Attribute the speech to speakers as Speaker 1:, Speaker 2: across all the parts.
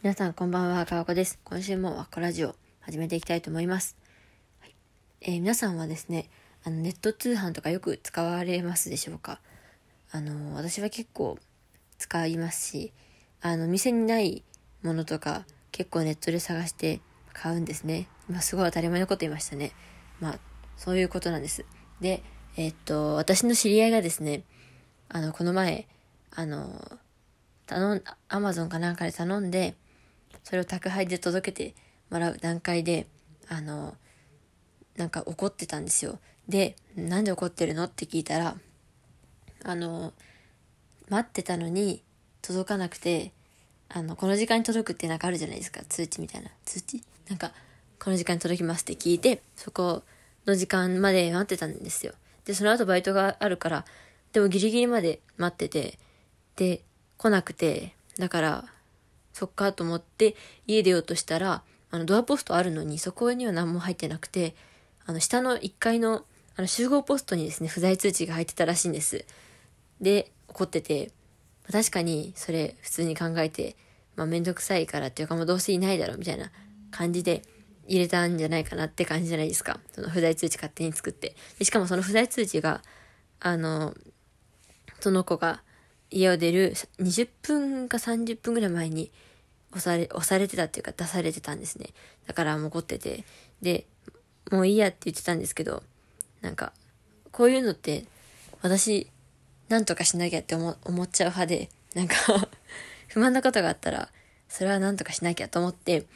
Speaker 1: 皆さんこんばんは、かわこです。今週もワッコラジオ始めていきたいと思います。はい、えー、皆さんはですね、あのネット通販とかよく使われますでしょうか？あの、私は結構使いますし、あの、店にないものとか結構ネットで探して買うんですね。今すごい当たり前のこと言いましたね。まあ、そういうことなんです。で、えー、っと、私の知り合いがですね、あの、この前、あの、頼ん、アマゾンかなんかで頼んで、それを宅配で届けてもらう段階で、あの、なんか怒ってたんですよ。で、なんで怒ってるのって聞いたら、あの、待ってたのに届かなくて、あの、この時間に届くってなんかあるじゃないですか。通知みたいな。通知？なんか、この時間に届きますって聞いて、そこの時間まで待ってたんですよ。で、その後バイトがあるから、でもギリギリまで待ってて、で、来なくて、だから、そっかと思って家出ようとしたら、あの、ドアポストあるのに、そこには何も入ってなくて、あの、下の1階の、あの、集合ポストにですね、不在通知が入ってたらしいんです。で、怒ってて、確かに、それ、普通に考えて、まあ、めんどくさいからっていうか、もうどうせいないだろ、みたいな感じで入れたんじゃないかなって感じじゃないですか。その不在通知勝手に作って。でしかもその不在通知が、あの、その子が家を出る20分か30分ぐらい前に押され、押されてたっていうか出されてたんですね。だから怒ってて。で、もういいやって言ってたんですけど、なんか、こういうのって、私、なんとかしなきゃって思思っちゃう派で、なんか 不満なことがあったら、それはなんとかしなきゃと思って、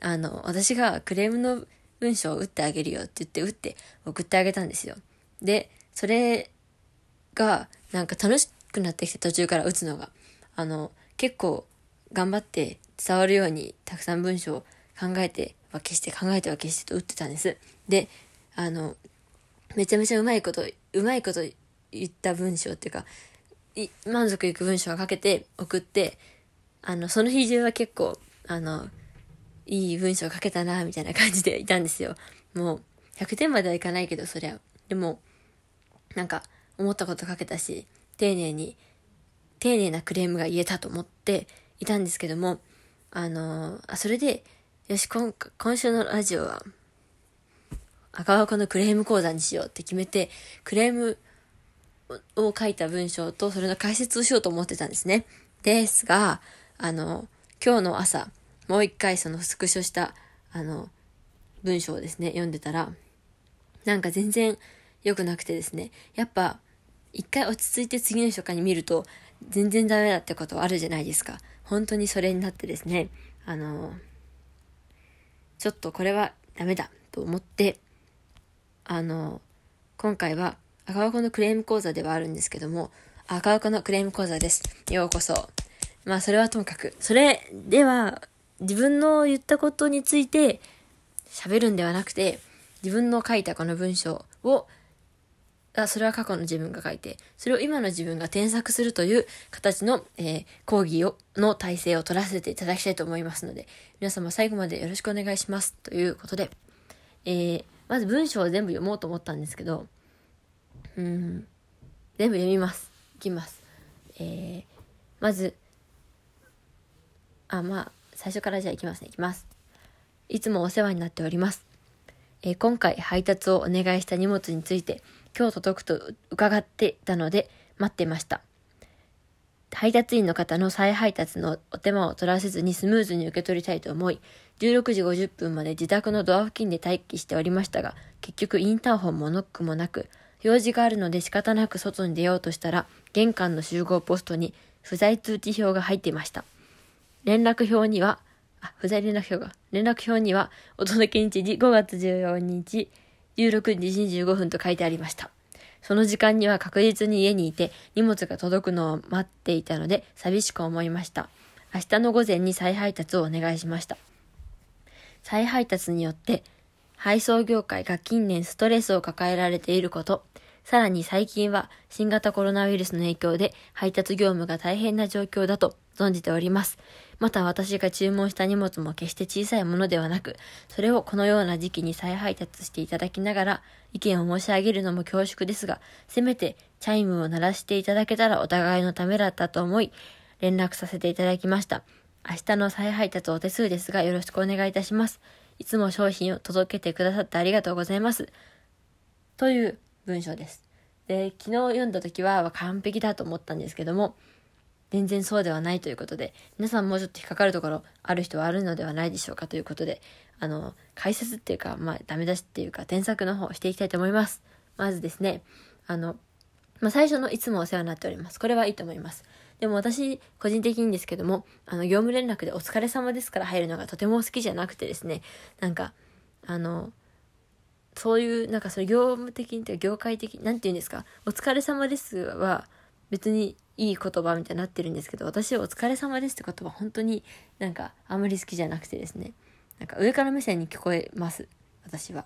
Speaker 1: あの、私がクレームの文章を打ってあげるよって言って、打って送ってあげたんですよ。で、それが、なんか楽しくなってきて途中から打つのが。あの、結構頑張って伝わるようにたくさん文章を考えては消して考えては消してと打ってたんです。で、あの、めちゃめちゃうまいこと、うまいこと言った文章っていうか、い満足いく文章を書けて送って、あの、その日中は結構、あの、いい文章を書けたな、みたいな感じでいたんですよ。もう、100点まではいかないけど、そりゃ。でも、なんか、思ったこと書けたし、丁寧に、丁寧なクレームが言えたと思っていたんですけども、あのあ、それで、よし、今、今週のラジオは、赤箱のクレーム講座にしようって決めて、クレームを書いた文章とそれの解説をしようと思ってたんですね。ですが、あの、今日の朝、もう一回そのスクショした、あの、文章をですね、読んでたら、なんか全然良くなくてですね、やっぱ、一回落ち着いて次の人かに見ると、全然ダメだってことあるじゃないですか。本当にそれになってですね、あの、ちょっとこれはダメだと思って、あの、今回は赤箱のクレーム講座ではあるんですけども、赤箱のクレーム講座です。ようこそ。まあそれはともかく、それでは自分の言ったことについて喋るんではなくて、自分の書いたこの文章をあそれは過去の自分が書いて、それを今の自分が添削するという形の、えー、講義を、の体制を取らせていただきたいと思いますので、皆様最後までよろしくお願いします。ということで、えー、まず文章を全部読もうと思ったんですけど、うん、全部読みます。いきます。えー、まず、あ、まあ、最初からじゃあいきますね。いきます。いつもお世話になっております。えー、今回配達をお願いした荷物について、今日届くと伺ってたので待ってました。配達員の方の再配達のお手間を取らせずにスムーズに受け取りたいと思い、16時50分まで自宅のドア付近で待機しておりましたが、結局インターホンもノックもなく、用事があるので仕方なく外に出ようとしたら、玄関の集合ポストに不在通知表が入っていました。連絡表には、あ、不在連絡表が、連絡表には、お届け日時5月14日、16時25分と書いてありました。その時間には確実に家にいて荷物が届くのを待っていたので寂しく思いました。明日の午前に再配達をお願いしました。再配達によって配送業界が近年ストレスを抱えられていること、さらに最近は新型コロナウイルスの影響で配達業務が大変な状況だと存じております。また私が注文した荷物も決して小さいものではなく、それをこのような時期に再配達していただきながら、意見を申し上げるのも恐縮ですが、せめてチャイムを鳴らしていただけたらお互いのためだったと思い、連絡させていただきました。明日の再配達お手数ですがよろしくお願いいたします。いつも商品を届けてくださってありがとうございます。という文章です。で、昨日読んだ時は完璧だと思ったんですけども、全然そうではないということで、皆さんもうちょっと引っかかるところある人はあるのではないでしょうかということで、あの、解説っていうか、まあ、ダメ出しっていうか、添削の方していきたいと思います。まずですね、あの、まあ、最初のいつもお世話になっております。これはいいと思います。でも私、個人的にですけども、あの、業務連絡でお疲れ様ですから入るのがとても好きじゃなくてですね、なんか、あの、そういう、なんかそれ業務的にというか業界的に、なんて言うんですか、お疲れ様ですは別にいい言葉みたいになってるんですけど、私はお疲れ様ですって言葉本当になんかあんまり好きじゃなくてですね、なんか上から目線に聞こえます、私は。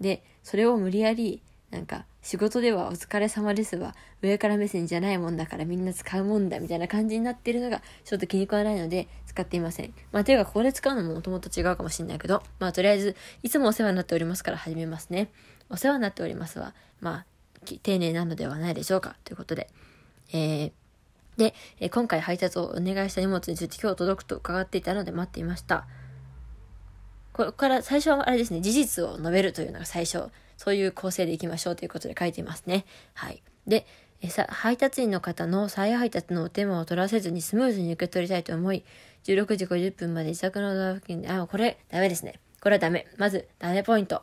Speaker 1: で、それを無理やりなんか、仕事ではお疲れ様ですわ。上から目線じゃないもんだからみんな使うもんだみたいな感じになってるのがちょっと気に食わないので使っていません。まあ、というかここで使うのももともと違うかもしれないけど、まあ、とりあえず、いつもお世話になっておりますから始めますね。お世話になっておりますは、まあ、丁寧なのではないでしょうか。ということで。えー、で、え今回配達をお願いした荷物について今日届くと伺っていたので待っていました。ここから最初はあれですね、事実を述べるというのが最初。そういう構成でいきましょうということで書いていますね。はい。で、配達員の方の再配達のお手間を取らせずにスムーズに受け取りたいと思い、16時50分まで自宅のドア付近で、あ、これダメですね。これはダメ。まず、ダメポイント。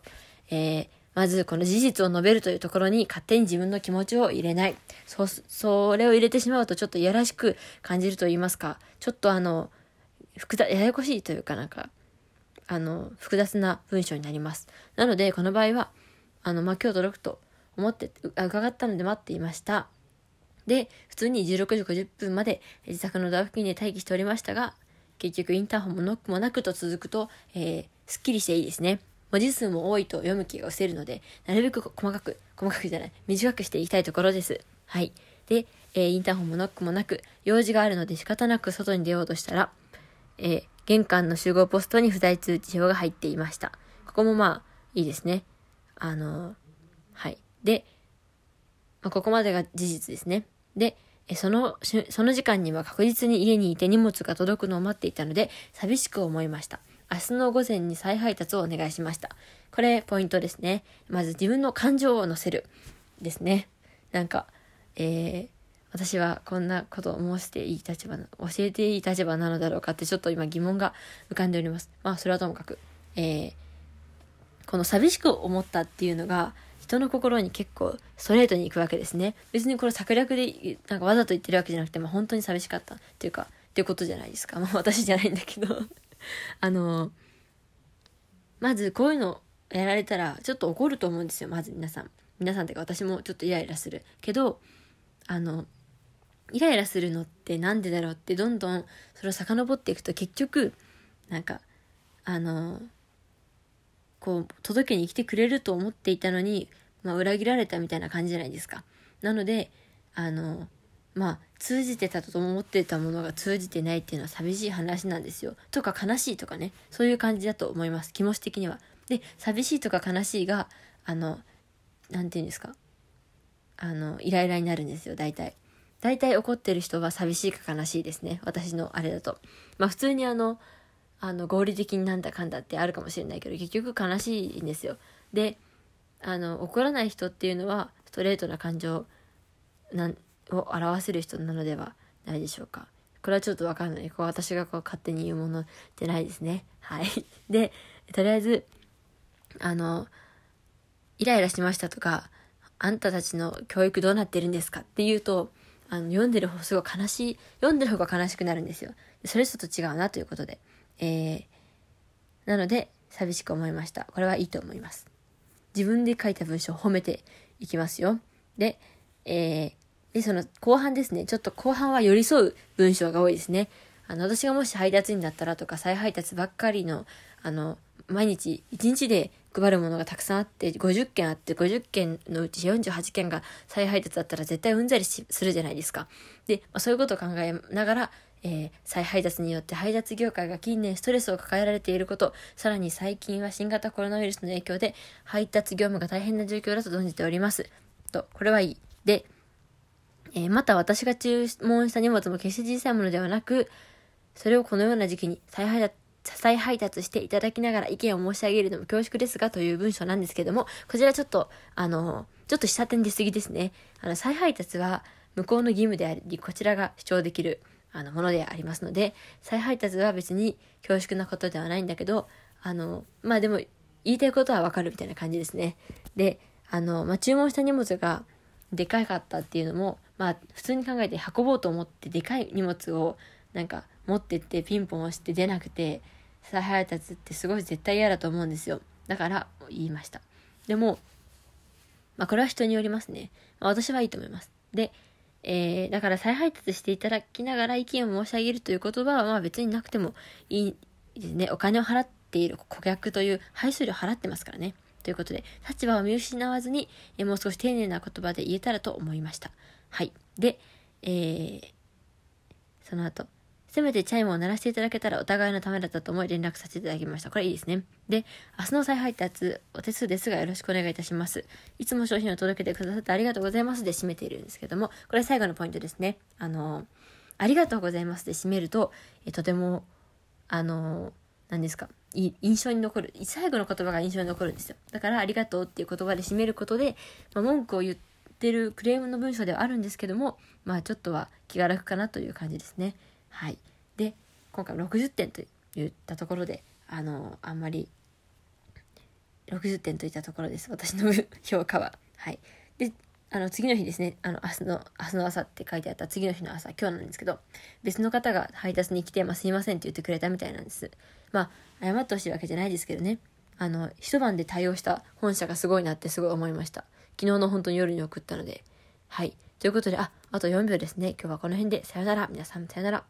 Speaker 1: えー、まず、この事実を述べるというところに勝手に自分の気持ちを入れない。そ、それを入れてしまうとちょっといやらしく感じると言いますか、ちょっとあの、複雑、ややこしいというかなんか、あの、複雑な文章になります。なので、この場合は、あの、まあ、今日届くと思って伺ったので待っていました。で、普通に16時50分まで自宅のドア付近で待機しておりましたが、結局インターホンもノックもなくと続くと、えー、すっきりしていいですね。文字数も多いと読む気が失せるので、なるべく細かく、細かくじゃない、短くしていきたいところです。はい。で、えー、インターホンもノックもなく、用事があるので仕方なく外に出ようとしたら、えー、玄関の集合ポストに不在通知表が入っていました。ここもまあ、いいですね。あの、はい。で、まあ、ここまでが事実ですね。で、その、その時間には確実に家にいて荷物が届くのを待っていたので、寂しく思いました。明日の午前に再配達をお願いしました。これ、ポイントですね。まず自分の感情を乗せる。ですね。なんか、えー、私はこんなことを申していい立場教えていい立場なのだろうかってちょっと今疑問が浮かんでおります。まあ、それはともかく。えー、この寂しく思ったっていうのが人の心に結構ストレートに行くわけですね。別にこれ策略でなんかわざと言ってるわけじゃなくて、まあ、本当に寂しかったっていうか、っていうことじゃないですか。まあ私じゃないんだけど あの、まずこういうのやられたらちょっと怒ると思うんですよ。まず皆さん。皆さんっていうか私もちょっとイライラする。けど、あの、イライラするのってなんでだろうってどんどんそれを遡っていくと結局、なんか、あの、こう、届けに来てくれると思っていたのに、まあ、裏切られたみたいな感じじゃないですか。なので、あの、まあ、通じてたと思ってたものが通じてないっていうのは寂しい話なんですよ。とか悲しいとかね。そういう感じだと思います。気持ち的には。で、寂しいとか悲しいが、あの、なんて言うんですか。あの、イライラになるんですよ、大体。大体怒ってる人は寂しいか悲しいですね。私のあれだと。まあ普通にあの、あの合理的になんだかんだってあるかもしれないけど結局悲しいんですよ。であの怒らない人っていうのはストレートな感情なんを表せる人なのではないでしょうか。これはちょっとわかんない。こう私がこう勝手に言うものじゃないですね。はい。で、とりあえず、あの、イライラしましたとか、あんたたちの教育どうなってるんですかっていうと、あの、読んでる方すごい悲しい、読んでる方が悲しくなるんですよ。それちょっと違うなということで。えー、なので、寂しく思いました。これはいいと思います。自分で書いた文章を褒めていきますよ。で、えー、で、その後半ですね。ちょっと後半は寄り添う文章が多いですね。あの、私がもし配達になったらとか、再配達ばっかりの、あの、毎日、1日で配るものがたくさんあって、50件あって、50件のうち48件が再配達だったら絶対うんざりするじゃないですか。で、まあ、そういうことを考えながら、えー、再配達によって配達業界が近年ストレスを抱えられていること、さらに最近は新型コロナウイルスの影響で配達業務が大変な状況だと存じております。と、これはいい。で、えー、また私が注文した荷物も決して小さいものではなく、それをこのような時期に再配達再配達していただきながら意見を申し上げるのも恐縮ですがという文章なんですけども、こちらちょっと、あの、ちょっと下手に出過ぎですね。あの、再配達は向こうの義務であり、こちらが主張できるあのものでありますので、再配達は別に恐縮なことではないんだけど、あの、まあでも、言いたいことはわかるみたいな感じですね。で、あの、まあ注文した荷物がでかかったっていうのも、まあ普通に考えて運ぼうと思ってでかい荷物をなんか持ってってピンポン押して出なくて、再配達ってすごい絶対嫌だと思うんですよ。だから言いました。でも、まあこれは人によりますね。まあ、私はいいと思います。で、えー、だから再配達していただきながら意見を申し上げるという言葉はまあ別になくてもいいですね。お金を払っている顧客という配送料払ってますからね。ということで、立場を見失わずに、えー、もう少し丁寧な言葉で言えたらと思いました。はい。で、えー、その後、せめてチャイムを鳴らしていただけたらお互いのためだったと思い連絡させていただきました。これいいですね。で、明日の再配達、お手数ですがよろしくお願いいたします。いつも商品を届けてくださってありがとうございますで締めているんですけども、これ最後のポイントですね。あの、ありがとうございますで締めると、えとても、あの、何ですか、い印象に残る。最後の言葉が印象に残るんですよ。だから、ありがとうっていう言葉で締めることで、まあ、文句を言ってるクレームの文章ではあるんですけども、まあちょっとは気が楽かなという感じですね。はい。で、今回60点と言ったところで、あの、あんまり、60点といったところです。私の評価は。はい。で、あの、次の日ですね、あの、明日の、明日の朝って書いてあった次の日の朝、今日なんですけど、別の方が配達に来て、まあ、すいませんって言ってくれたみたいなんです。まあ、謝ってほしいわけじゃないですけどね。あの、一晩で対応した本社がすごいなってすごい思いました。昨日の本当に夜に送ったので。はい。ということで、あ、あと4秒ですね。今日はこの辺で、さよなら。皆さん、さよなら。